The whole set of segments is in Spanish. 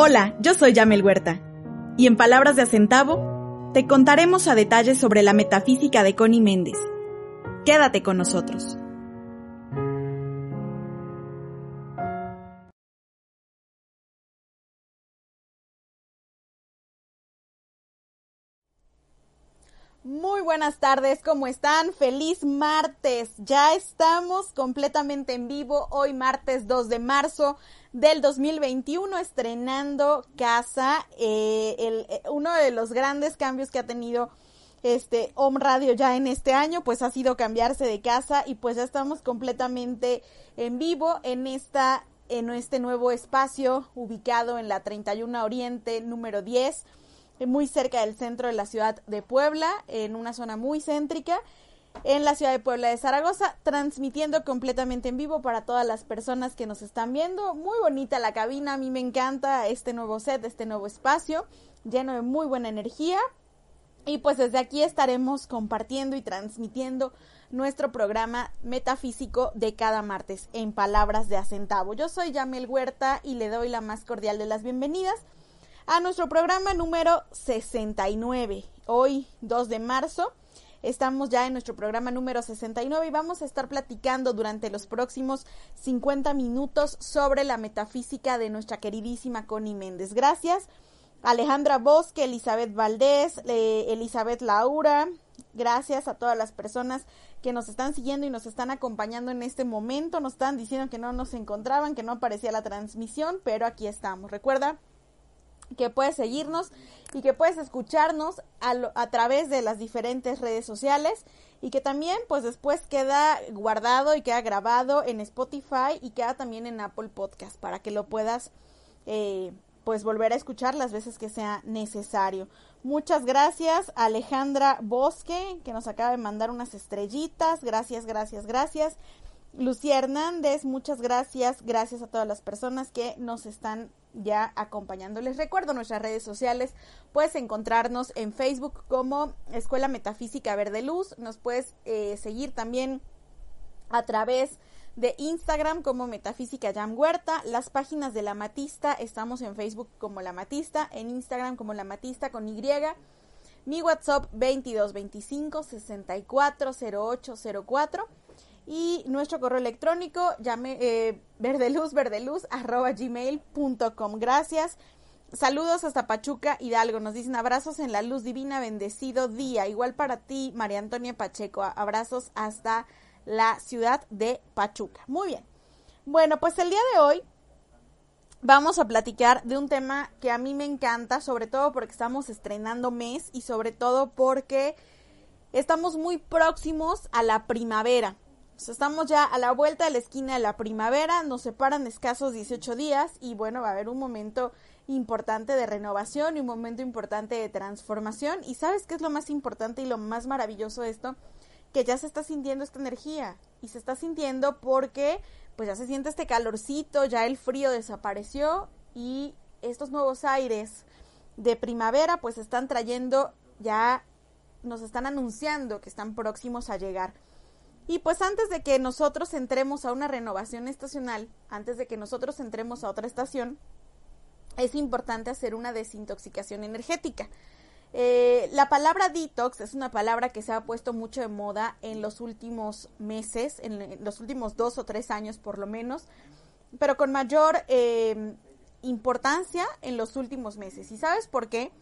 Hola, yo soy Yamel Huerta. Y en palabras de Acentavo, te contaremos a detalle sobre la metafísica de Connie Méndez. Quédate con nosotros. Muy buenas tardes, ¿cómo están? Feliz martes. Ya estamos completamente en vivo hoy martes 2 de marzo del 2021 estrenando casa. Eh, el, eh, uno de los grandes cambios que ha tenido este Home Radio ya en este año pues ha sido cambiarse de casa y pues ya estamos completamente en vivo en esta en este nuevo espacio ubicado en la 31 Oriente número 10 muy cerca del centro de la ciudad de Puebla, en una zona muy céntrica, en la ciudad de Puebla de Zaragoza, transmitiendo completamente en vivo para todas las personas que nos están viendo. Muy bonita la cabina, a mí me encanta este nuevo set, este nuevo espacio, lleno de muy buena energía. Y pues desde aquí estaremos compartiendo y transmitiendo nuestro programa metafísico de cada martes en palabras de acentavo. Yo soy Yamel Huerta y le doy la más cordial de las bienvenidas a nuestro programa número 69. Hoy, 2 de marzo, estamos ya en nuestro programa número 69 y vamos a estar platicando durante los próximos 50 minutos sobre la metafísica de nuestra queridísima Connie Méndez. Gracias. Alejandra Bosque, Elizabeth Valdés, eh, Elizabeth Laura, gracias a todas las personas que nos están siguiendo y nos están acompañando en este momento. Nos están diciendo que no nos encontraban, que no aparecía la transmisión, pero aquí estamos. Recuerda que puedes seguirnos y que puedes escucharnos a, través de las diferentes redes sociales y que también pues después queda guardado y queda grabado en Spotify y queda también en Apple Podcast para que lo puedas eh, pues volver a escuchar las veces que sea necesario. Muchas gracias Alejandra Bosque que nos acaba de mandar unas estrellitas. Gracias, gracias, gracias. Lucía Hernández, muchas gracias. Gracias a todas las personas que nos están ya acompañando. Les recuerdo nuestras redes sociales. Puedes encontrarnos en Facebook como Escuela Metafísica Verde Luz. Nos puedes eh, seguir también a través de Instagram como Metafísica Jam Huerta. Las páginas de La Matista, estamos en Facebook como La Matista, en Instagram como La Matista con Y. Mi WhatsApp 2225 640804 y nuestro correo electrónico llame eh, verdeluz verdeluz arroba gmail.com gracias. Saludos hasta Pachuca Hidalgo. Nos dicen abrazos en la luz divina bendecido día. Igual para ti María Antonia Pacheco. Abrazos hasta la ciudad de Pachuca. Muy bien. Bueno pues el día de hoy vamos a platicar de un tema que a mí me encanta sobre todo porque estamos estrenando mes y sobre todo porque estamos muy próximos a la primavera estamos ya a la vuelta de la esquina de la primavera, nos separan escasos 18 días y bueno, va a haber un momento importante de renovación y un momento importante de transformación. ¿Y sabes qué es lo más importante y lo más maravilloso de esto? Que ya se está sintiendo esta energía y se está sintiendo porque pues ya se siente este calorcito, ya el frío desapareció y estos nuevos aires de primavera pues están trayendo ya nos están anunciando que están próximos a llegar. Y pues antes de que nosotros entremos a una renovación estacional, antes de que nosotros entremos a otra estación, es importante hacer una desintoxicación energética. Eh, la palabra detox es una palabra que se ha puesto mucho de moda en los últimos meses, en los últimos dos o tres años por lo menos, pero con mayor eh, importancia en los últimos meses. ¿Y sabes por qué?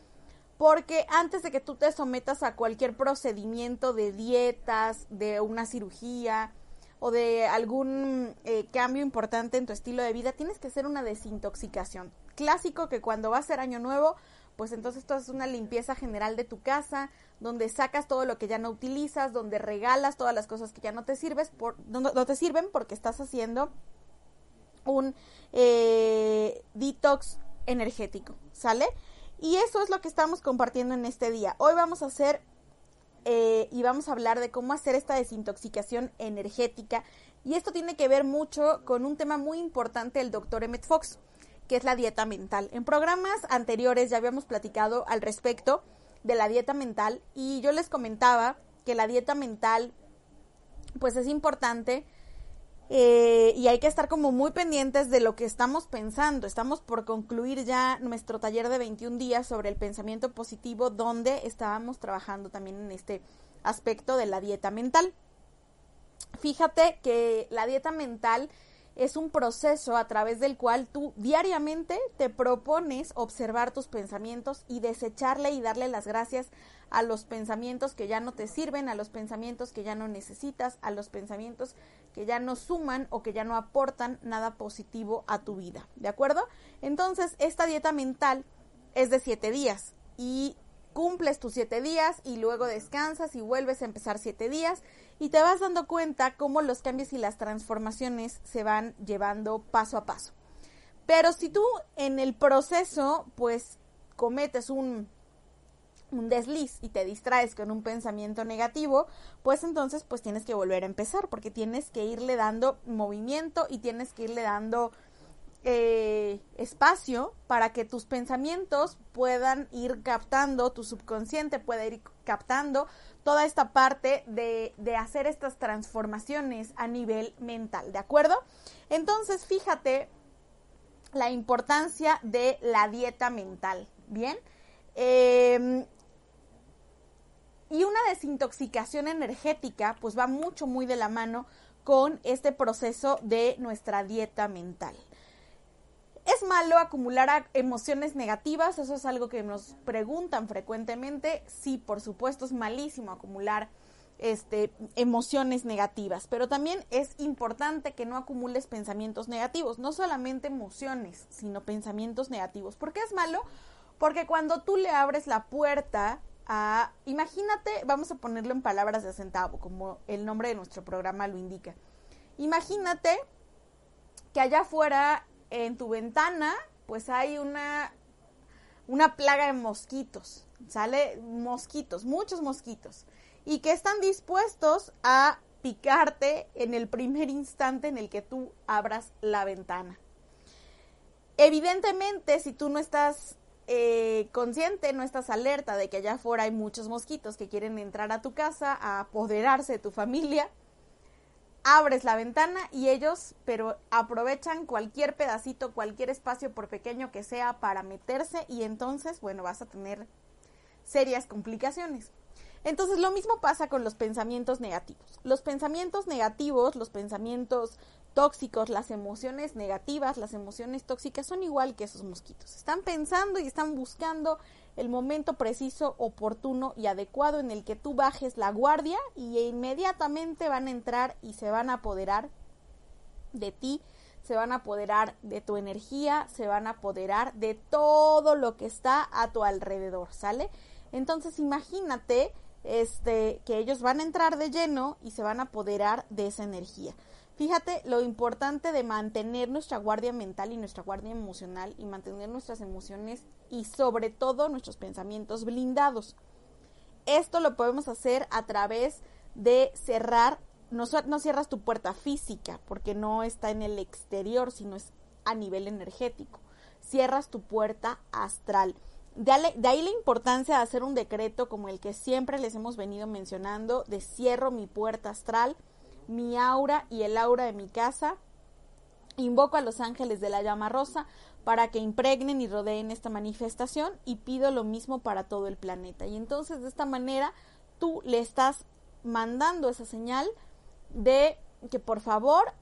Porque antes de que tú te sometas a cualquier procedimiento de dietas, de una cirugía o de algún eh, cambio importante en tu estilo de vida, tienes que hacer una desintoxicación. Clásico que cuando va a ser año nuevo, pues entonces tú haces una limpieza general de tu casa, donde sacas todo lo que ya no utilizas, donde regalas todas las cosas que ya no te sirves, por, no, no te sirven porque estás haciendo un eh, detox energético, ¿sale? Y eso es lo que estamos compartiendo en este día. Hoy vamos a hacer eh, y vamos a hablar de cómo hacer esta desintoxicación energética. Y esto tiene que ver mucho con un tema muy importante del doctor Emmett Fox, que es la dieta mental. En programas anteriores ya habíamos platicado al respecto de la dieta mental y yo les comentaba que la dieta mental pues es importante eh, y hay que estar como muy pendientes de lo que estamos pensando. Estamos por concluir ya nuestro taller de 21 días sobre el pensamiento positivo, donde estábamos trabajando también en este aspecto de la dieta mental. Fíjate que la dieta mental es un proceso a través del cual tú diariamente te propones observar tus pensamientos y desecharle y darle las gracias a los pensamientos que ya no te sirven, a los pensamientos que ya no necesitas, a los pensamientos que ya no suman o que ya no aportan nada positivo a tu vida. ¿De acuerdo? Entonces, esta dieta mental es de siete días y cumples tus siete días y luego descansas y vuelves a empezar siete días y te vas dando cuenta cómo los cambios y las transformaciones se van llevando paso a paso. Pero si tú en el proceso pues cometes un un desliz y te distraes con un pensamiento negativo, pues entonces pues tienes que volver a empezar porque tienes que irle dando movimiento y tienes que irle dando eh, espacio para que tus pensamientos puedan ir captando, tu subconsciente pueda ir captando toda esta parte de, de hacer estas transformaciones a nivel mental, ¿de acuerdo? Entonces fíjate la importancia de la dieta mental, ¿bien? Eh, y una desintoxicación energética pues va mucho, muy de la mano con este proceso de nuestra dieta mental. ¿Es malo acumular emociones negativas? Eso es algo que nos preguntan frecuentemente. Sí, por supuesto, es malísimo acumular este, emociones negativas, pero también es importante que no acumules pensamientos negativos, no solamente emociones, sino pensamientos negativos. ¿Por qué es malo? Porque cuando tú le abres la puerta imagínate, vamos a ponerlo en palabras de centavo, como el nombre de nuestro programa lo indica. Imagínate que allá afuera en tu ventana, pues hay una, una plaga de mosquitos, ¿sale? Mosquitos, muchos mosquitos, y que están dispuestos a picarte en el primer instante en el que tú abras la ventana. Evidentemente, si tú no estás eh, consciente, no estás alerta de que allá afuera hay muchos mosquitos que quieren entrar a tu casa, a apoderarse de tu familia, abres la ventana y ellos, pero aprovechan cualquier pedacito, cualquier espacio, por pequeño que sea, para meterse y entonces, bueno, vas a tener serias complicaciones. Entonces lo mismo pasa con los pensamientos negativos. Los pensamientos negativos, los pensamientos tóxicos, las emociones negativas, las emociones tóxicas son igual que esos mosquitos. Están pensando y están buscando el momento preciso, oportuno y adecuado en el que tú bajes la guardia y inmediatamente van a entrar y se van a apoderar de ti, se van a apoderar de tu energía, se van a apoderar de todo lo que está a tu alrededor, ¿sale? Entonces imagínate este, que ellos van a entrar de lleno y se van a apoderar de esa energía. Fíjate lo importante de mantener nuestra guardia mental y nuestra guardia emocional y mantener nuestras emociones y sobre todo nuestros pensamientos blindados. Esto lo podemos hacer a través de cerrar, no, no cierras tu puerta física porque no está en el exterior, sino es a nivel energético. Cierras tu puerta astral de, ahí la importancia de hacer un decreto como el que siempre les hemos venido mencionando, de cierro mi puerta astral, mi aura y el aura de mi casa. Invoco a los ángeles de la llama rosa para que impregnen y rodeen esta manifestación y pido lo mismo para todo el planeta. Y entonces de esta manera tú le estás mandando esa señal de que por favor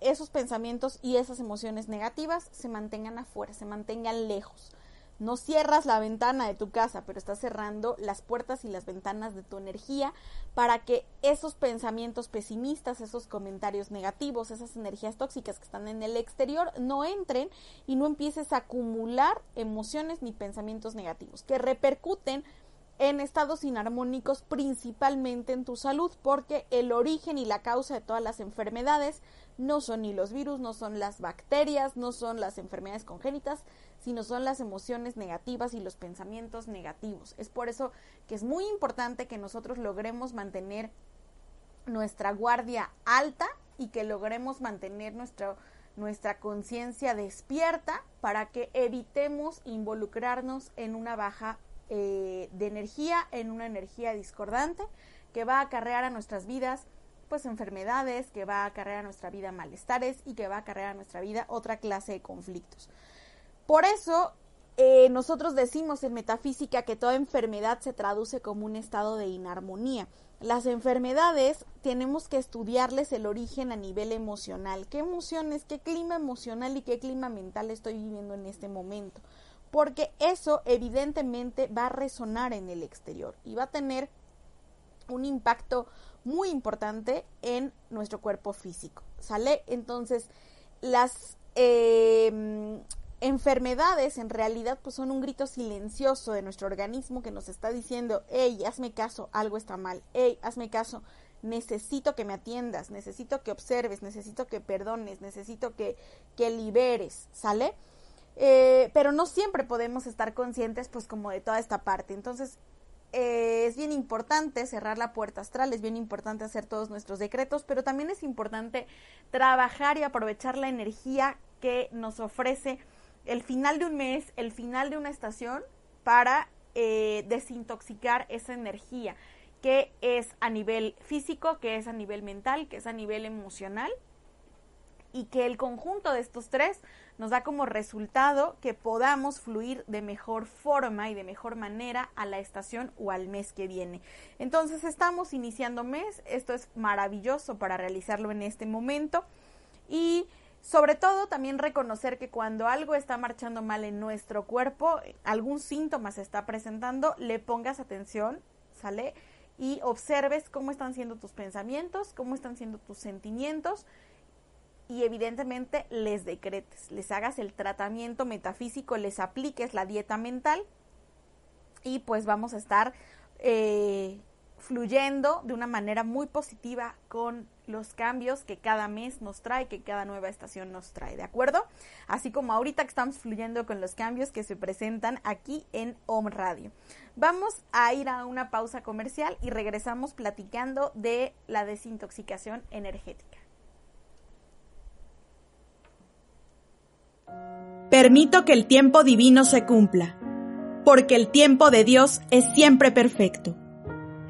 esos pensamientos y esas emociones negativas se mantengan afuera, se mantengan lejos. No cierras la ventana de tu casa, pero estás cerrando las puertas y las ventanas de tu energía para que esos pensamientos pesimistas, esos comentarios negativos, esas energías tóxicas que están en el exterior no entren y no empieces a acumular emociones ni pensamientos negativos que repercuten en estados inarmónicos principalmente en tu salud porque el origen y la causa de todas las enfermedades no son ni los virus, no son las bacterias, no son las enfermedades congénitas, sino son las emociones negativas y los pensamientos negativos. Es por eso que es muy importante que nosotros logremos mantener nuestra guardia alta y que logremos mantener nuestro, nuestra conciencia despierta para que evitemos involucrarnos en una baja eh, de energía, en una energía discordante que va a acarrear a nuestras vidas pues enfermedades, que va a acarrear a nuestra vida malestares y que va a acarrear a nuestra vida otra clase de conflictos. Por eso eh, nosotros decimos en metafísica que toda enfermedad se traduce como un estado de inarmonía. Las enfermedades tenemos que estudiarles el origen a nivel emocional. ¿Qué emociones, qué clima emocional y qué clima mental estoy viviendo en este momento? Porque eso evidentemente va a resonar en el exterior y va a tener un impacto muy importante en nuestro cuerpo físico. ¿Sale? Entonces, las em, enfermedades en realidad pues son un grito silencioso de nuestro organismo que nos está diciendo, hey, hazme caso, algo está mal, hey, hazme caso, necesito que me atiendas, necesito que observes, necesito que perdones, necesito que, que liberes, ¿sale? Eh, pero no siempre podemos estar conscientes pues como de toda esta parte. Entonces, eh, es bien importante cerrar la puerta astral, es bien importante hacer todos nuestros decretos, pero también es importante trabajar y aprovechar la energía que nos ofrece el final de un mes, el final de una estación, para eh, desintoxicar esa energía, que es a nivel físico, que es a nivel mental, que es a nivel emocional, y que el conjunto de estos tres nos da como resultado que podamos fluir de mejor forma y de mejor manera a la estación o al mes que viene. Entonces estamos iniciando mes, esto es maravilloso para realizarlo en este momento y sobre todo también reconocer que cuando algo está marchando mal en nuestro cuerpo, algún síntoma se está presentando, le pongas atención, ¿sale? Y observes cómo están siendo tus pensamientos, cómo están siendo tus sentimientos y evidentemente les decretes, les hagas el tratamiento metafísico, les apliques la dieta mental y pues vamos a estar eh, fluyendo de una manera muy positiva con los cambios que cada mes nos trae, que cada nueva estación nos trae, ¿de acuerdo? Así como ahorita estamos fluyendo con los cambios que se presentan aquí en Home Radio. Vamos a ir a una pausa comercial y regresamos platicando de la desintoxicación energética. Permito que el tiempo divino se cumpla, porque el tiempo de Dios es siempre perfecto.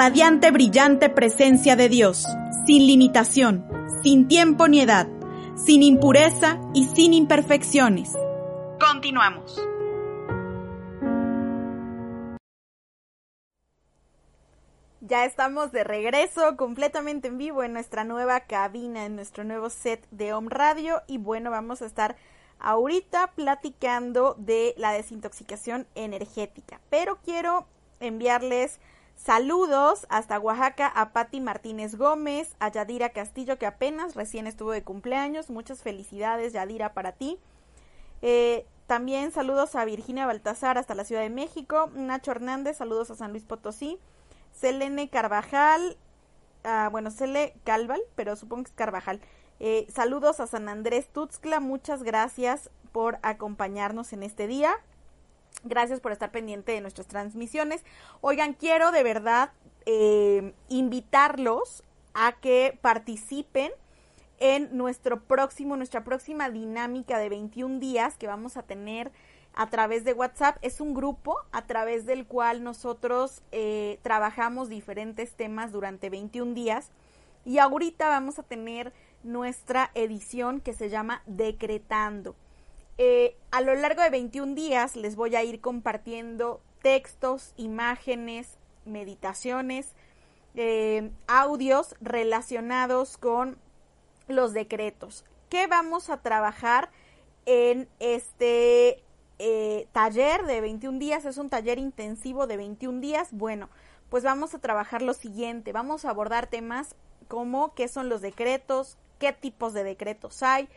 Radiante, brillante presencia de Dios, sin limitación, sin tiempo ni edad, sin impureza y sin imperfecciones. Continuamos. Ya estamos de regreso completamente en vivo en nuestra nueva cabina, en nuestro nuevo set de Home Radio y bueno, vamos a estar ahorita platicando de la desintoxicación energética, pero quiero enviarles saludos hasta Oaxaca a Patti Martínez Gómez, a Yadira Castillo que apenas recién estuvo de cumpleaños, muchas felicidades Yadira para ti. Eh, también saludos a Virginia Baltazar hasta la Ciudad de México, Nacho Hernández, saludos a San Luis Potosí, Selene Carvajal, ah, bueno, Cele Calval, pero supongo que es Carvajal. Eh, saludos a San Andrés Tuxtla, muchas gracias por acompañarnos en este día. Gracias por estar pendiente de nuestras transmisiones. Oigan, quiero de verdad eh, invitarlos a que participen en nuestro próximo, nuestra próxima dinámica de 21 días que vamos a tener a través de WhatsApp. Es un grupo a través del cual nosotros eh, trabajamos diferentes temas durante 21 días. Y ahorita vamos a tener nuestra edición que se llama Decretando. Eh, a lo largo de 21 días les voy a ir compartiendo textos, imágenes, meditaciones, eh, audios relacionados con los decretos. ¿Qué vamos a trabajar en este eh, taller de 21 días? Es un taller intensivo de 21 días. Bueno, pues vamos a trabajar lo siguiente. Vamos a abordar temas como qué son los decretos, qué tipos de decretos hay,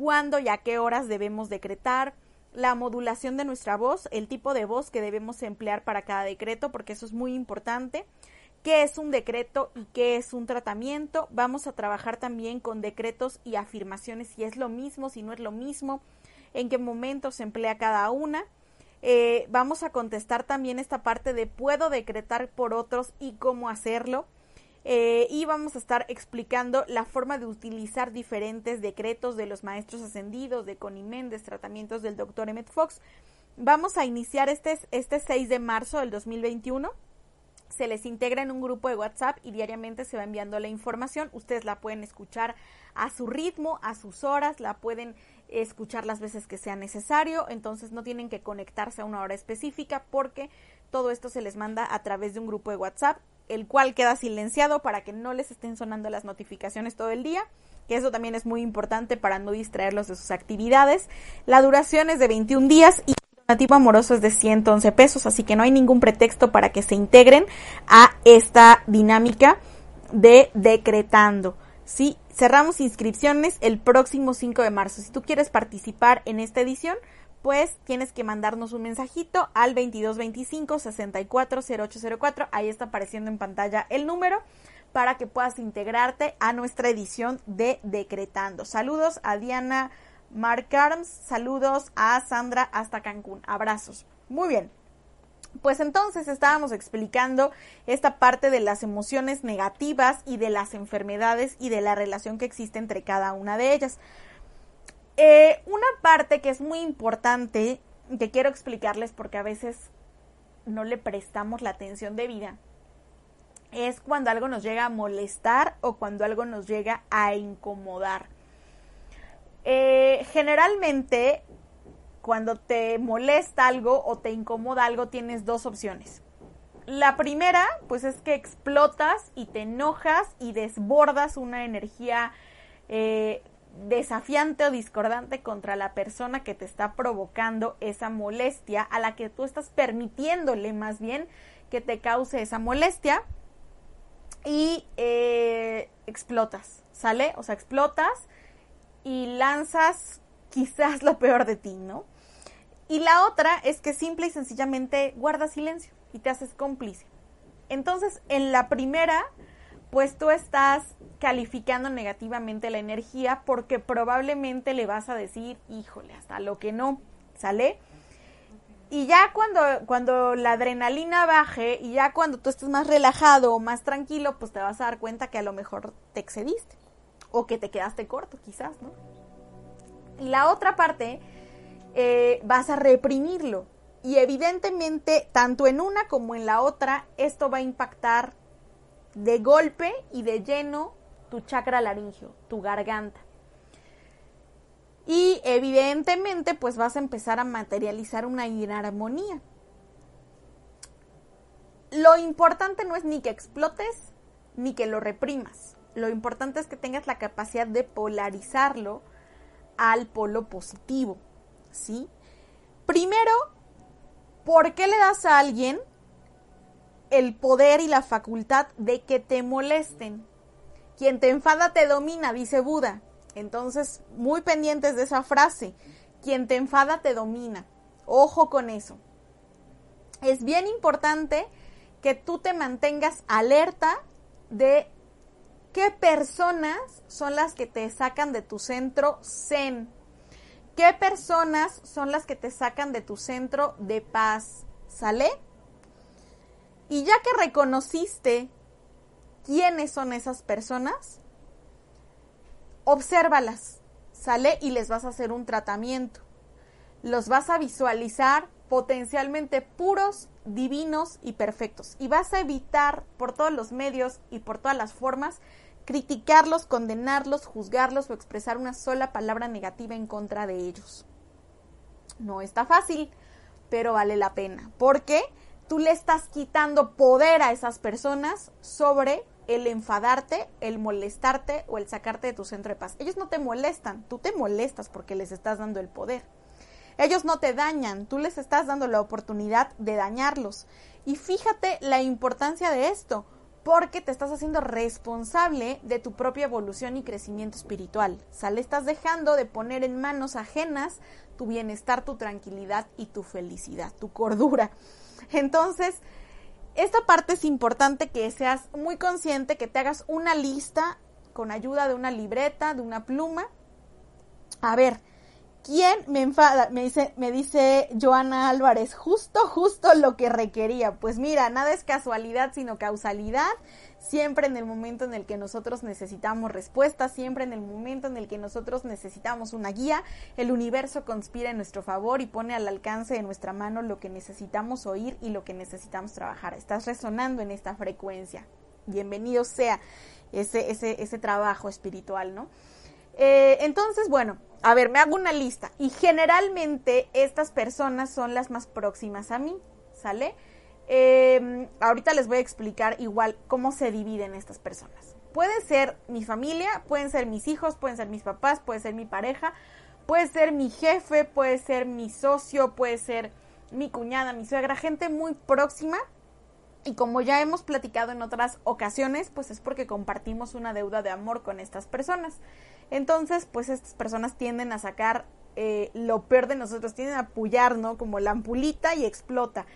cuándo y a qué horas debemos decretar, la modulación de nuestra voz, el tipo de voz que debemos emplear para cada decreto, porque eso es muy importante. ¿Qué es un decreto y qué es un tratamiento? Vamos a trabajar también con decretos y afirmaciones, si es lo mismo, si no es lo mismo, en qué momento se emplea cada una. Eh, vamos a contestar también esta parte de puedo decretar por otros y cómo hacerlo. Eh, y vamos a estar explicando la forma de utilizar diferentes decretos de los maestros ascendidos, de Connie Méndez, tratamientos del doctor Emmett Fox. Vamos a iniciar este, este 6 de marzo del 2021 se les integra en un grupo de WhatsApp y diariamente se va enviando la información. Ustedes la pueden escuchar a su ritmo, a sus horas, la pueden escuchar las veces que sea necesario, entonces no tienen que conectarse a una hora específica porque todo esto se les manda a través de un grupo de WhatsApp el cual queda silenciado para que no les estén sonando las notificaciones todo el día, que eso también es muy importante para no distraerlos de sus actividades. La duración es de 21 días y el donativo amoroso es de 111 pesos, así que no hay ningún pretexto para que se integren a esta dinámica de decretando. Sí, cerramos inscripciones el próximo 5 de marzo. Si tú quieres participar en esta edición, pues tienes que mandarnos un mensajito al 2225 640804. Ahí está apareciendo en pantalla el número para que puedas integrarte a nuestra edición de Decretando. Saludos a Diana Marcarms, saludos a Sandra hasta Cancún. Abrazos. Muy bien. Pues entonces estábamos explicando esta parte de las emociones negativas y de las enfermedades y de la relación que existe entre cada una de ellas. Eh, una parte que es muy importante, que quiero explicarles porque a veces no le prestamos la atención debida, es cuando algo nos llega a molestar o cuando algo nos llega a incomodar. Eh, generalmente cuando te molesta algo o te incomoda algo, tienes dos opciones. La primera, pues es que explotas y te enojas y desbordas una energía eh, desafiante o discordante contra la persona que te está provocando esa molestia, a la que tú estás permitiéndole más bien que te cause esa molestia y eh, explotas, ¿sale? O sea, explotas y lanzas quizás lo peor de ti, ¿no? Y la otra es que simple y sencillamente guardas silencio y te haces cómplice. Entonces, en la primera, pues tú estás calificando negativamente la energía porque probablemente le vas a decir, híjole, hasta lo que no, ¿sale? Y ya cuando, cuando la adrenalina baje y ya cuando tú estés más relajado o más tranquilo, pues te vas a dar cuenta que a lo mejor te excediste o que te quedaste corto, quizás, ¿no? Y la otra parte eh, vas a reprimirlo. Y evidentemente, tanto en una como en la otra, esto va a impactar de golpe y de lleno tu chakra laringio, tu garganta. Y evidentemente, pues vas a empezar a materializar una inarmonía. Lo importante no es ni que explotes ni que lo reprimas. Lo importante es que tengas la capacidad de polarizarlo al polo positivo. ¿sí? Primero, ¿por qué le das a alguien el poder y la facultad de que te molesten? Quien te enfada te domina, dice Buda. Entonces, muy pendientes de esa frase. Quien te enfada te domina. Ojo con eso. Es bien importante que tú te mantengas alerta de qué personas son las que te sacan de tu centro zen, ¿Qué personas son las que te sacan de tu centro de paz? ¿Sale? Y ya que reconociste quiénes son esas personas, obsérvalas, ¿sale? Y les vas a hacer un tratamiento. Los vas a visualizar potencialmente puros, divinos y perfectos. Y vas a evitar por todos los medios y por todas las formas criticarlos, condenarlos, juzgarlos o expresar una sola palabra negativa en contra de ellos. No está fácil, pero vale la pena, porque tú le estás quitando poder a esas personas sobre el enfadarte, el molestarte o el sacarte de tu centro de paz. Ellos no te molestan, tú te molestas porque les estás dando el poder. Ellos no te dañan, tú les estás dando la oportunidad de dañarlos. Y fíjate la importancia de esto porque te estás haciendo responsable de tu propia evolución y crecimiento espiritual. Sale, estás dejando de poner en manos ajenas tu bienestar, tu tranquilidad y tu felicidad, tu cordura. Entonces, esta parte es importante que seas muy consciente, que te hagas una lista con ayuda de una libreta, de una pluma. A ver, ¿Quién me enfada? Me dice, me dice Joana Álvarez, justo, justo lo que requería. Pues mira, nada es casualidad, sino causalidad. Siempre en el momento en el que nosotros necesitamos respuestas, siempre en el momento en el que nosotros necesitamos una guía, el universo conspira en nuestro favor y pone al alcance de nuestra mano lo que necesitamos oír y lo que necesitamos trabajar. Estás resonando en esta frecuencia. Bienvenido sea ese, ese, ese trabajo espiritual, ¿no? Eh, entonces, bueno, a ver, me hago una lista y generalmente estas personas son las más próximas a mí, ¿sale? Em, ahorita les voy a explicar igual cómo se dividen estas personas. Puede ser mi familia, pueden ser mis hijos, pueden ser mis papás, puede ser mi pareja, puede ser mi jefe, puede ser mi socio, puede ser mi cuñada, mi suegra, gente muy próxima. Y como ya hemos platicado en otras ocasiones, pues es porque compartimos una deuda de amor con estas personas. Entonces, pues estas personas tienden a sacar eh, lo peor de nosotros, tienden a pullar, ¿no? Como la ampulita y explota.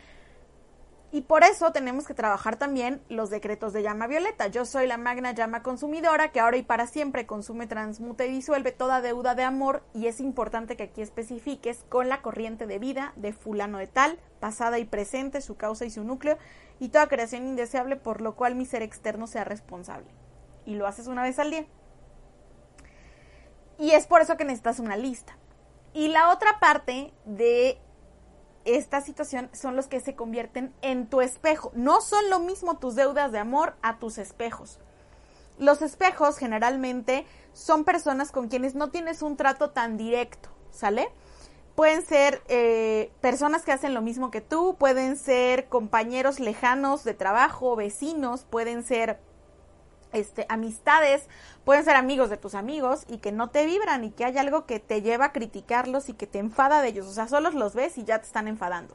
Y por eso tenemos que trabajar también los decretos de llama violeta. Yo soy la magna llama consumidora que ahora y para siempre consume, transmuta y disuelve toda deuda de amor y es importante que aquí especifiques con la corriente de vida de fulano de tal, pasada y presente, su causa y su núcleo y toda creación indeseable por lo cual mi ser externo sea responsable. Y lo haces una vez al día. Y es por eso que necesitas una lista. Y la otra parte de esta situación son los que se convierten en tu espejo. No son lo mismo tus deudas de amor a tus espejos. Los espejos generalmente son personas con quienes no tienes un trato tan directo, ¿sale? Pueden ser eh, personas que hacen lo mismo que tú, pueden ser compañeros lejanos de trabajo, vecinos, pueden ser este, amistades, pueden ser amigos de tus amigos y que no te vibran y que hay algo que te lleva a criticarlos y que te enfada de ellos. O sea, solo los ves y ya te están enfadando.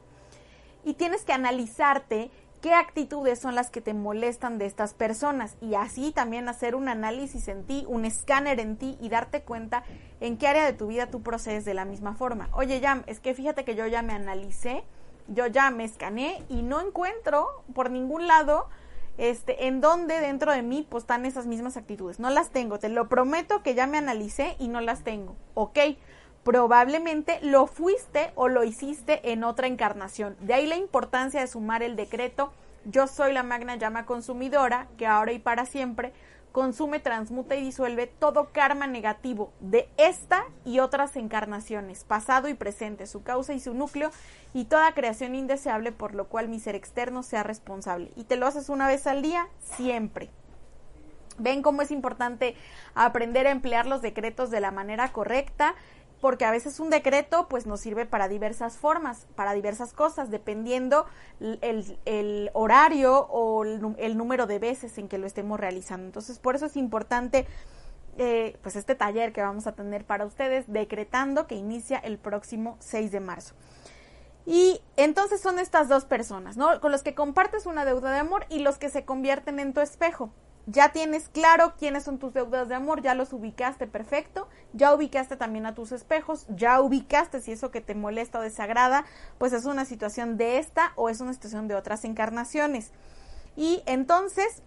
Y tienes que analizarte qué actitudes son las que te molestan de estas personas y así también hacer un análisis en ti, un escáner en ti y darte cuenta en qué área de tu vida tú procedes de la misma forma. Oye, Jam, es que fíjate que yo ya me analicé, yo ya me escaneé y no encuentro por ningún lado este, en dónde dentro de mí pues están esas mismas actitudes. No las tengo, te lo prometo que ya me analicé y no las tengo. Ok, probablemente lo fuiste o lo hiciste en otra encarnación. De ahí la importancia de sumar el decreto yo soy la magna llama consumidora que ahora y para siempre consume, transmuta y disuelve todo karma negativo de esta y otras encarnaciones, pasado y presente, su causa y su núcleo, y toda creación indeseable por lo cual mi ser externo sea responsable. Y te lo haces una vez al día, siempre. Ven cómo es importante aprender a emplear los decretos de la manera correcta porque a veces un decreto pues nos sirve para diversas formas, para diversas cosas, dependiendo el, horario o el, número de veces en que lo estemos realizando. Entonces, por eso es importante eh, pues este taller que vamos a tener para ustedes, decretando que inicia el próximo 6 de marzo. Y entonces son estas dos personas, ¿no? Con los que compartes una deuda de amor y los que se convierten en tu espejo ya tienes claro quiénes son tus deudas de amor, ya los ubicaste perfecto, ya ubicaste también a tus espejos, ya ubicaste si eso que te molesta o desagrada, pues es una situación de esta o es una situación de otras encarnaciones. Y entonces,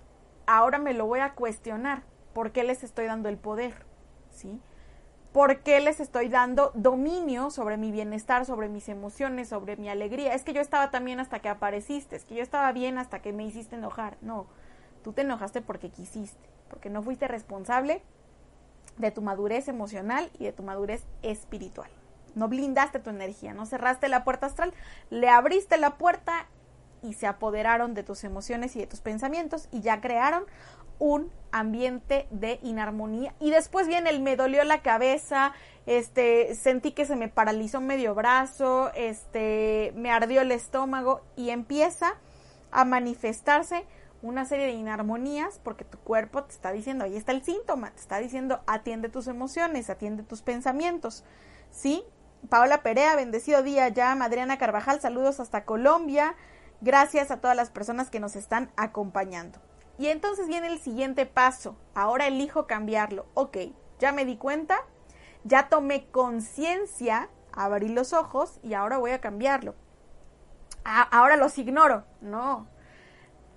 ahora me lo voy a cuestionar, ¿por qué les estoy dando el poder? ¿Sí? ¿Por qué les estoy dando dominio sobre mi bienestar, sobre mis emociones, sobre mi alegría? Es que yo estaba también hasta que apareciste, es que yo estaba bien hasta que me hiciste enojar. No, Tú te enojaste porque quisiste, porque no fuiste responsable de tu madurez emocional y de tu madurez espiritual. No blindaste tu energía, no cerraste la puerta astral, le abriste la puerta y se apoderaron de tus emociones y de tus pensamientos y ya crearon un ambiente de inarmonía y después viene el me dolió la cabeza, este sentí que se me paralizó medio brazo, este me ardió el estómago y empieza a manifestarse una serie de inarmonías porque tu cuerpo te está diciendo, ahí está el síntoma, te está diciendo, atiende tus emociones, atiende tus pensamientos. ¿Sí? Paola Perea, bendecido día ya. Adriana Carvajal, saludos hasta Colombia. Gracias a todas las personas que nos están acompañando. Y entonces viene el siguiente paso. Ahora elijo cambiarlo. Ok, ya me di cuenta, ya tomé conciencia, abrí los ojos y ahora voy a cambiarlo. ahora los ignoro. No,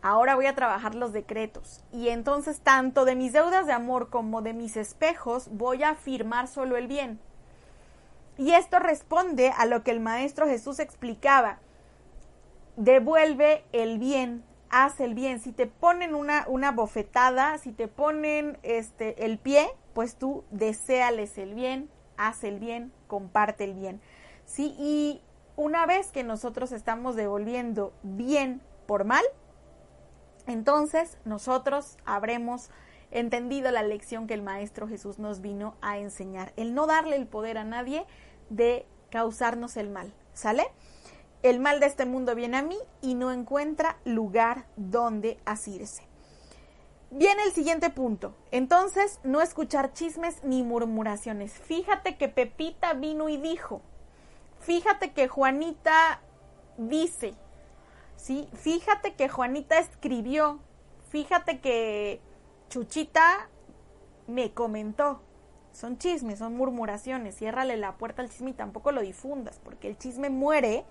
ahora voy a trabajar los decretos. Y entonces tanto de mis deudas de amor como de mis espejos voy a afirmar solo el bien. Y esto responde a lo que el Maestro Jesús explicaba. Devuelve el bien, haz el bien. Si te ponen una, una bofetada, si te ponen este, el pie, pues tú deséales el bien, haz el bien, comparte el bien. ¿sí? Y una vez que nosotros estamos devolviendo bien por mal, entonces nosotros habremos entendido la lección que el Maestro Jesús nos vino a enseñar, el no darle el poder a nadie de causarnos el mal, ¿sale? El mal de este mundo viene a mí y no encuentra lugar donde asirse. Viene el siguiente punto. Entonces, no escuchar chismes ni murmuraciones. Fíjate que Pepita vino y dijo. Fíjate que Juanita dice. ¿Sí? Fíjate que Juanita escribió, fíjate que Chuchita me comentó. Son chismes, son murmuraciones. Ciérrale la puerta al chisme y tampoco lo difundas, porque el chisme muere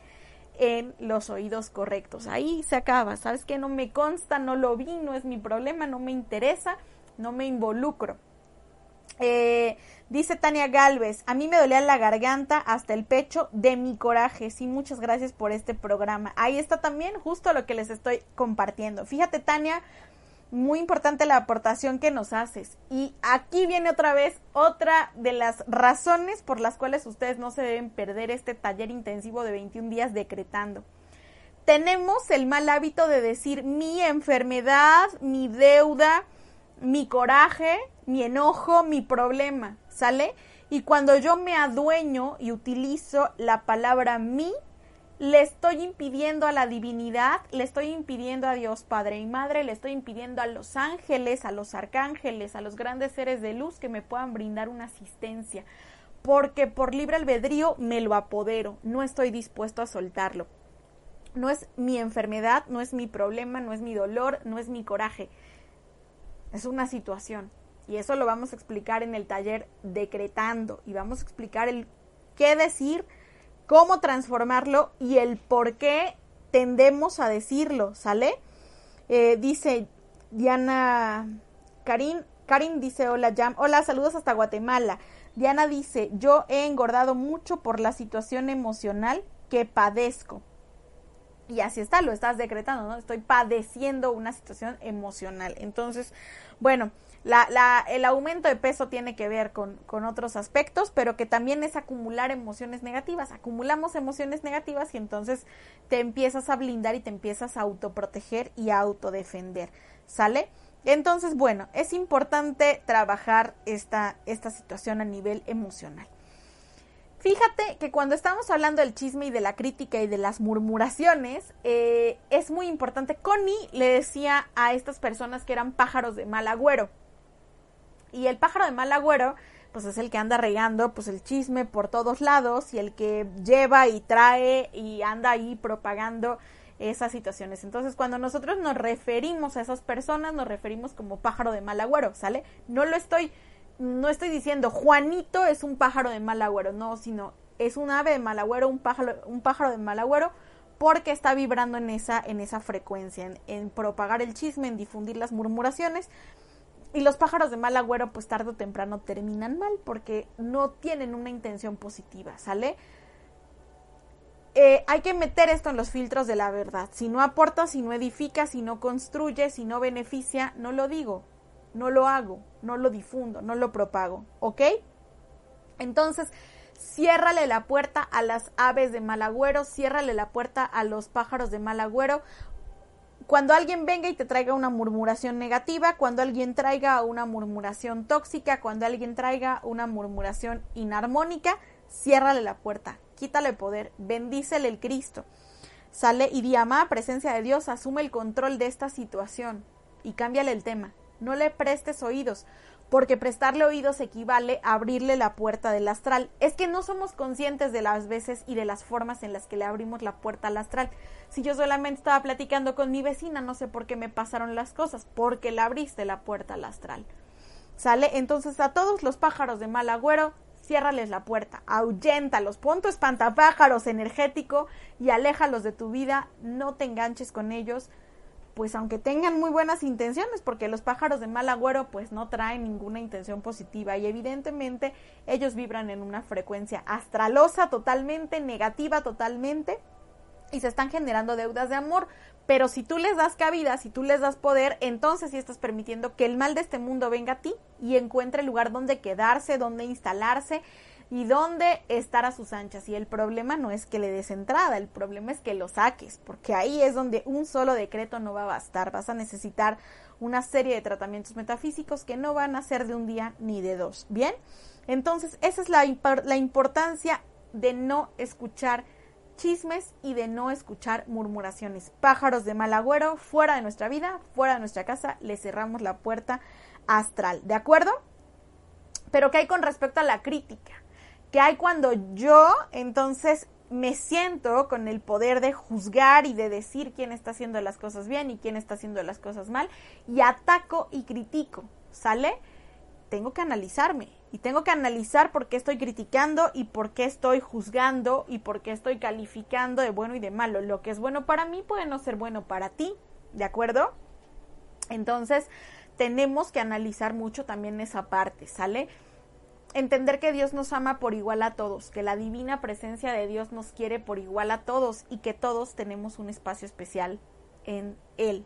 en los oídos correctos. Ahí se acaba. ¿Sabes qué? No me consta, no lo vi, no es mi problema, no me interesa, no me involucro. Eh, dice Tania Galvez, a mí me dolía la garganta hasta el pecho de mi coraje. Sí, muchas gracias por este programa. Ahí está también justo lo que les estoy compartiendo. Fíjate, Tania, muy importante la aportación que nos haces. Y aquí viene otra vez otra de las razones por las cuales ustedes no se deben perder este taller intensivo de 21 días decretando. Tenemos el mal hábito de decir mi enfermedad, mi deuda, mi coraje, mi enojo, mi problema, ¿sale? Y cuando yo me adueño y utilizo la palabra mi, le estoy impidiendo a la divinidad, le estoy impidiendo a Dios Padre y Madre, le estoy impidiendo a los ángeles, a los arcángeles, a los grandes seres de luz que me puedan brindar una asistencia, porque por libre albedrío me lo apodero, no estoy dispuesto a soltarlo. No es mi enfermedad, no es mi problema, no es mi dolor, no es mi coraje. Es una situación. Y eso lo vamos a explicar en el taller decretando. Y vamos a explicar el qué decir, cómo transformarlo y el por qué tendemos a decirlo, ¿sale? Eh, dice Diana Karin, Karin dice hola hola, saludos hasta Guatemala. Diana dice, yo he engordado mucho por la situación emocional que padezco. Y así está, lo estás decretando, ¿no? Estoy padeciendo una situación emocional. Entonces, bueno, la, la, el aumento de peso tiene que ver con, con, otros aspectos, pero que también es acumular emociones negativas. Acumulamos emociones negativas y entonces te empiezas a blindar y te empiezas a autoproteger y a autodefender. ¿Sale? Entonces, bueno, es importante trabajar esta, esta situación a nivel emocional. Fíjate que cuando estamos hablando del chisme y de la crítica y de las murmuraciones, eh, es muy importante. Connie le decía a estas personas que eran pájaros de mal agüero. Y el pájaro de mal agüero, pues es el que anda regando pues el chisme por todos lados y el que lleva y trae y anda ahí propagando esas situaciones. Entonces, cuando nosotros nos referimos a esas personas, nos referimos como pájaro de mal agüero, ¿sale? No lo estoy, no estoy diciendo Juanito es un pájaro de mal agüero, no, sino es un ave de mal agüero, un pájaro, un pájaro de mal agüero, porque está vibrando en esa, en esa frecuencia, en, en propagar el chisme, en difundir las murmuraciones. Y los pájaros de mal agüero, pues tarde o temprano terminan mal porque no tienen una intención positiva, ¿sale? Eh, hay que meter esto en los filtros de la verdad. Si no aporta, si no edifica, si no construye, si no beneficia, no lo digo, no lo hago, no lo difundo, no lo propago, ¿ok? Entonces, ciérrale la puerta a las aves de mal agüero, ciérrale la puerta a los pájaros de mal agüero, cuando alguien venga y te traiga una murmuración negativa, cuando alguien traiga una murmuración tóxica, cuando alguien traiga una murmuración inarmónica, ciérrale la puerta, quítale poder, bendícele el Cristo. Sale y di, amada presencia de Dios, asume el control de esta situación y cámbiale el tema. No le prestes oídos, porque prestarle oídos equivale a abrirle la puerta del astral. Es que no somos conscientes de las veces y de las formas en las que le abrimos la puerta al astral. Si yo solamente estaba platicando con mi vecina, no sé por qué me pasaron las cosas, porque le abriste la puerta al astral. ¿Sale? Entonces a todos los pájaros de mal agüero, ciérrales la puerta, ahuyéntalos, pon tu espantapájaros energético y aléjalos de tu vida, no te enganches con ellos, pues aunque tengan muy buenas intenciones, porque los pájaros de mal agüero pues no traen ninguna intención positiva y evidentemente ellos vibran en una frecuencia astralosa totalmente, negativa totalmente y se están generando deudas de amor. Pero si tú les das cabida, si tú les das poder, entonces sí estás permitiendo que el mal de este mundo venga a ti y encuentre lugar donde quedarse, donde instalarse y dónde estar a sus anchas. Y el problema no es que le des entrada, el problema es que lo saques, porque ahí es donde un solo decreto no va a bastar. Vas a necesitar una serie de tratamientos metafísicos que no van a ser de un día ni de dos. Bien, entonces esa es la, la importancia de no escuchar chismes y de no escuchar murmuraciones. Pájaros de mal agüero, fuera de nuestra vida, fuera de nuestra casa, le cerramos la puerta astral. ¿De acuerdo? Pero ¿qué hay con respecto a la crítica? Que hay cuando yo entonces me siento con el poder de juzgar y de decir quién está haciendo las cosas bien y quién está haciendo las cosas mal y ataco y critico, ¿sale? Tengo que analizarme, Y tengo que analizar por qué estoy criticando y por qué estoy juzgando y por qué estoy calificando de bueno y de malo. Lo que es bueno para mí puede no ser bueno para ti, ¿de acuerdo? Entonces, tenemos que analizar mucho también esa parte, ¿sale? Entender que Dios nos ama por igual a todos, que la divina presencia de Dios nos quiere por igual a todos y que todos tenemos un espacio especial en Él,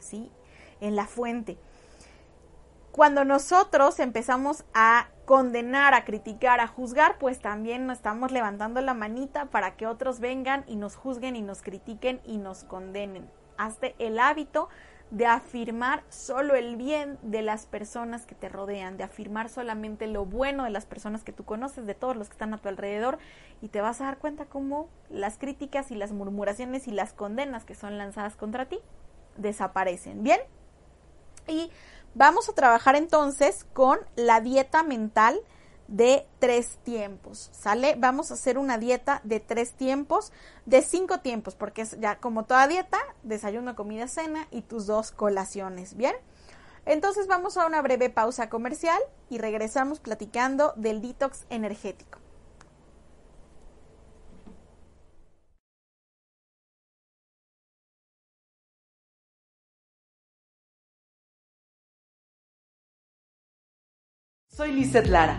¿sí? En la fuente. Cuando nosotros empezamos a condenar, a criticar, a juzgar, pues también nos estamos levantando la manita para que otros vengan y nos juzguen y nos critiquen y nos condenen. Hazte el hábito de afirmar solo el bien de las personas que te rodean, de afirmar solamente lo bueno de las personas que tú conoces, de todos los que están a tu alrededor, y te vas a dar cuenta cómo las críticas y las murmuraciones y las condenas que son lanzadas contra ti desaparecen. ¿Bien? Y vamos a trabajar entonces con la dieta mental de tres tiempos, ¿sale? Vamos a hacer una dieta de tres tiempos, de cinco tiempos, porque es ya como toda dieta, desayuno, comida, cena y tus dos colaciones, ¿bien? Entonces vamos a una breve pausa comercial y regresamos platicando del detox energético. Soy Lizeth Lara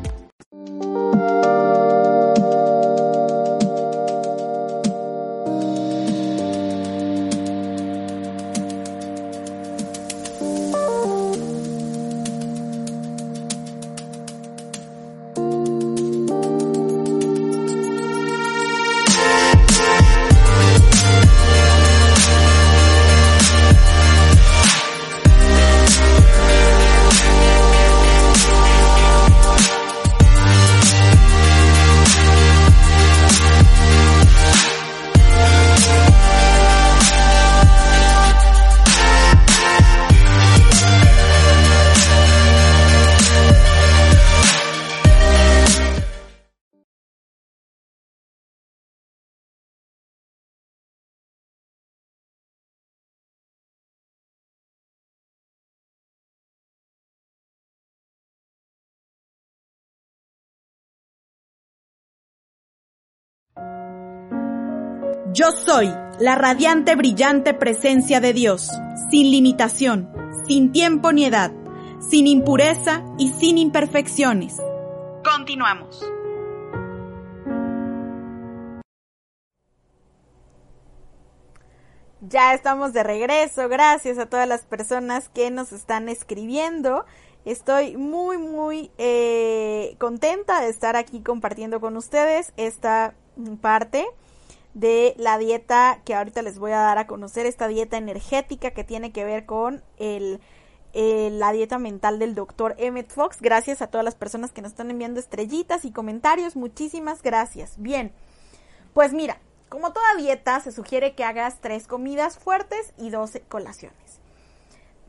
Yo soy la radiante, brillante presencia de Dios, sin limitación, sin tiempo ni edad, sin impureza y sin imperfecciones. Continuamos. Ya estamos de regreso, gracias a todas las personas que nos están escribiendo. Estoy muy, muy eh, contenta de estar aquí compartiendo con ustedes esta parte de la dieta que ahorita les voy a dar a conocer, esta dieta energética que tiene que ver con el, la dieta mental del doctor Emmett Fox. Gracias a todas las personas que nos están enviando estrellitas y comentarios. Muchísimas gracias. Bien, pues mira, como toda dieta se sugiere que hagas tres comidas fuertes y dos colaciones.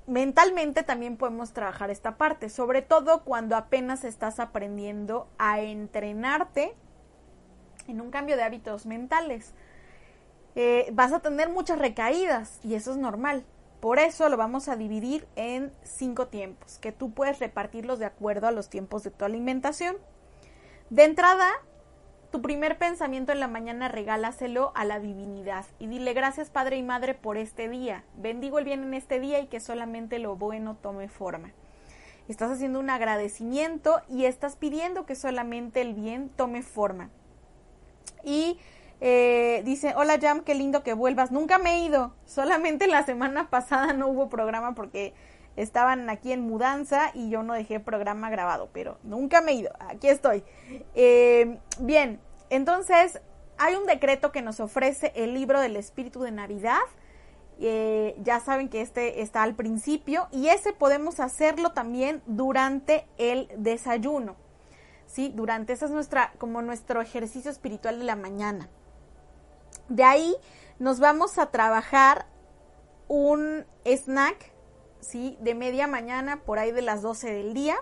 Mentalmente también podemos trabajar esta parte, sobre todo cuando apenas estás aprendiendo a entrenarte en un cambio de hábitos mentales. Eh, vas a tener muchas recaídas y eso es normal. Por eso lo vamos a dividir en cinco tiempos, que tú puedes repartirlos de acuerdo a los tiempos de tu alimentación. De entrada, tu primer pensamiento en la mañana regálaselo a la divinidad y dile gracias Padre y Madre por este día. Bendigo el bien en este día y que solamente lo bueno tome forma. Estás haciendo un agradecimiento y estás pidiendo que solamente el bien tome forma. Y eh, dice, hola Jam, qué lindo que vuelvas. Nunca me he ido, solamente la semana pasada no hubo programa porque estaban aquí en mudanza y yo no dejé programa grabado, pero nunca me he ido, aquí estoy. Eh, bien, entonces hay un decreto que nos ofrece el libro del Espíritu de Navidad. Eh, ya saben que este está al principio y ese podemos hacerlo también durante el desayuno. ¿Sí? Durante, esa es nuestra, como nuestro ejercicio espiritual de la mañana. De ahí nos vamos a trabajar un snack ¿sí? De media mañana, por ahí de las 12 del día,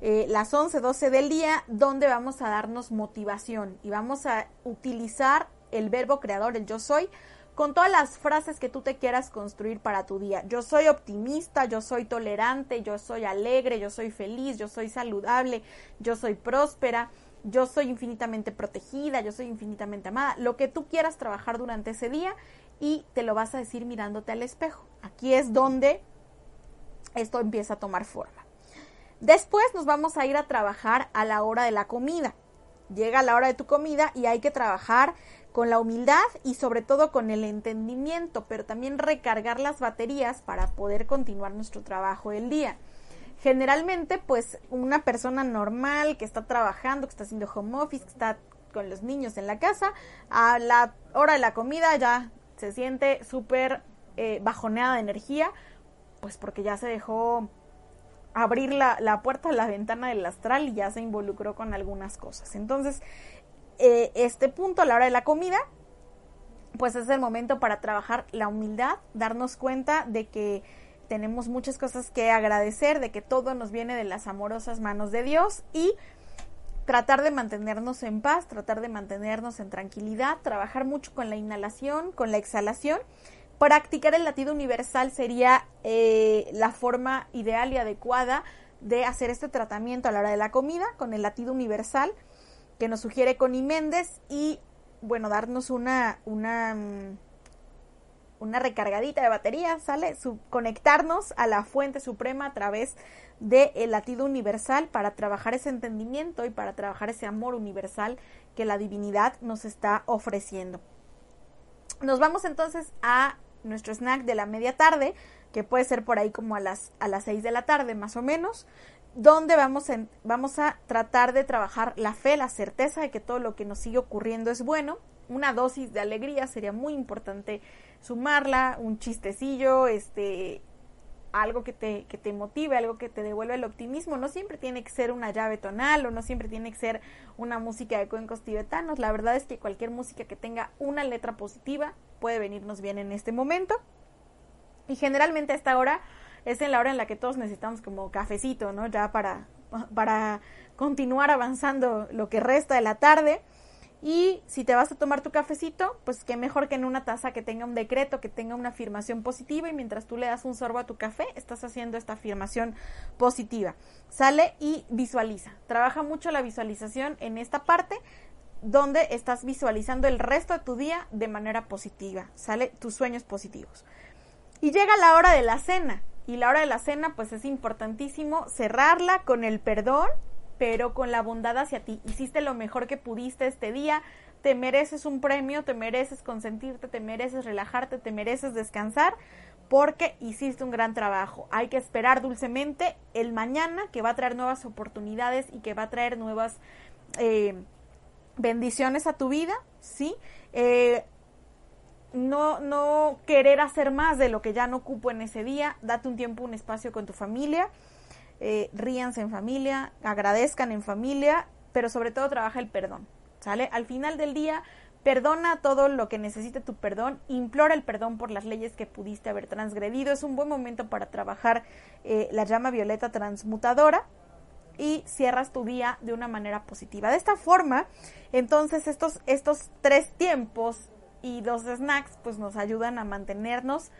eh, las 11, 12 del día, donde vamos a darnos motivación y vamos a utilizar el verbo creador, el yo soy, con todas las frases que tú te quieras construir para tu día. Yo soy optimista, yo soy tolerante, yo soy alegre, yo soy feliz, yo soy saludable, yo soy próspera, yo soy infinitamente protegida, yo soy infinitamente amada. Lo que tú quieras trabajar durante ese día y te lo vas a decir mirándote al espejo. Aquí es donde esto empieza a tomar forma. Después nos vamos a ir a trabajar a la hora de la comida. Llega la hora de tu comida y hay que trabajar con la humildad y sobre todo con el entendimiento, pero también recargar las baterías para poder continuar nuestro trabajo del día. Generalmente, pues una persona normal que está trabajando, que está haciendo home office, que está con los niños en la casa, a la hora de la comida ya se siente súper eh, bajoneada de energía, pues porque ya se dejó abrir la, la puerta la ventana del astral y ya se involucró con algunas cosas. Entonces, eh, este punto, a la hora de la comida, pues es el momento para trabajar la humildad, darnos cuenta de que tenemos muchas cosas que agradecer, de que todo nos viene de las amorosas manos de Dios y tratar de mantenernos en paz, tratar de mantenernos en tranquilidad, trabajar mucho con la inhalación, con la exhalación. Practicar el latido universal sería eh, la forma ideal y adecuada de hacer este tratamiento a la hora de la comida, con el latido universal que nos sugiere Connie Méndez y bueno, darnos una, una, mm, una recargadita de batería, ¿sale? conectarnos a la fuente suprema a través del latido universal para trabajar ese entendimiento y para trabajar ese amor universal que la divinidad nos está ofreciendo. Nos vamos entonces a nuestro snack de la media tarde, que puede ser por ahí como a las, a las 6 de la tarde más o menos donde vamos, vamos a tratar de trabajar la fe, la certeza de que todo lo que nos sigue ocurriendo es bueno. Una dosis de alegría sería muy importante sumarla, un chistecillo, este, algo que te, que te motive, algo que te devuelva el optimismo. No siempre tiene que ser una llave tonal o no siempre tiene que ser una música de cuencos tibetanos. La verdad es que cualquier música que tenga una letra positiva puede venirnos bien en este momento. Y generalmente a esta hora es en la hora en la que todos necesitamos como cafecito, ¿no? Ya para, para continuar avanzando lo que resta de la tarde. Y si te vas a tomar tu cafecito, pues qué mejor que en una taza que tenga un decreto, que tenga una afirmación positiva y mientras tú le das un sorbo a tu café, estás haciendo esta afirmación positiva. Sale y visualiza. Trabaja mucho la visualización en esta parte donde estás visualizando el resto de tu día de manera positiva. Sale tus sueños positivos. Y llega la hora de la cena y la hora de la cena pues es importantísimo cerrarla con el perdón, pero con la bondad hacia ti. Hiciste lo mejor que pudiste este día, te mereces un premio, te mereces consentirte, te mereces relajarte, te mereces descansar porque hiciste un gran trabajo. Hay que esperar dulcemente el mañana que va a traer nuevas oportunidades y que va a traer nuevas eh, bendiciones a tu vida, ¿sí? Eh, no, no querer hacer más de lo que ya no ocupo en ese día, date un tiempo, un espacio con tu familia, eh, ríanse en familia, agradezcan en familia, pero sobre todo trabaja el perdón, ¿sale? Al final del día, perdona todo lo que necesite tu perdón, implora el perdón por las leyes que pudiste haber transgredido, es un buen momento para trabajar eh, la llama violeta transmutadora y cierras tu día de una manera positiva. De esta forma, entonces estos, estos tres tiempos y los snacks pues nos ayudan a mantenernos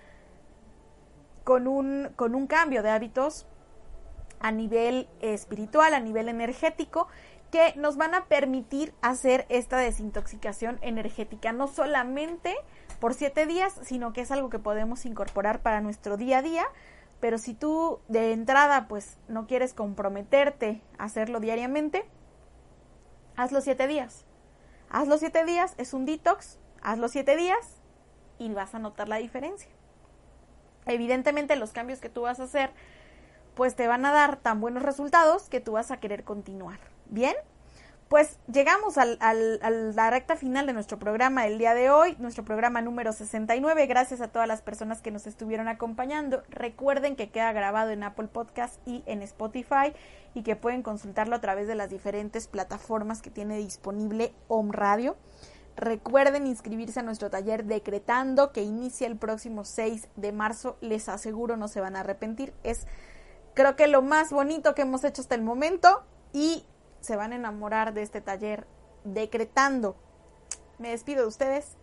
con un, con un cambio de hábitos a nivel espiritual, a nivel energético, que nos van a permitir hacer esta desintoxicación energética, no solamente por siete días, sino que es algo que podemos incorporar para nuestro día a día. Pero si tú de entrada pues no quieres comprometerte a hacerlo diariamente, hazlo siete días. Hazlo siete días, es un detox, Hazlo siete días y vas a notar la diferencia. Evidentemente los cambios que tú vas a hacer pues te van a dar tan buenos resultados que tú vas a querer continuar. ¿Bien? Pues llegamos a la recta final de nuestro programa el día de hoy, nuestro programa número 69. Gracias a todas las personas que nos estuvieron acompañando. Recuerden que queda grabado en Apple Podcast y en Spotify y que pueden consultarlo a través de las diferentes plataformas que tiene disponible Home Radio. Recuerden inscribirse a nuestro taller Decretando que inicia el próximo 6 de marzo. Les aseguro no se van a arrepentir. Es creo que lo más bonito que hemos hecho hasta el momento y se van a enamorar de este taller Decretando. Me despido de ustedes.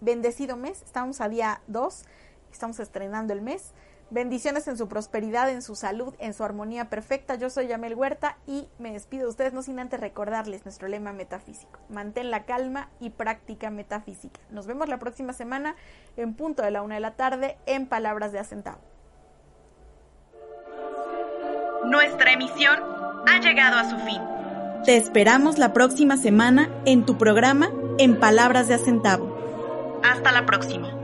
Bendecido mes. Estamos a día 2. Estamos estrenando el mes. Bendiciones en su prosperidad, en su salud, en su armonía perfecta. Yo soy Yamel Huerta y me despido de ustedes, no sin antes recordarles nuestro lema metafísico. Mantén la calma y práctica metafísica. Nos vemos la próxima semana en punto de la una de la tarde en Palabras de Acentavo. Nuestra emisión ha llegado a su fin. Te esperamos la próxima semana en tu programa En Palabras de Acentavo. Hasta la próxima.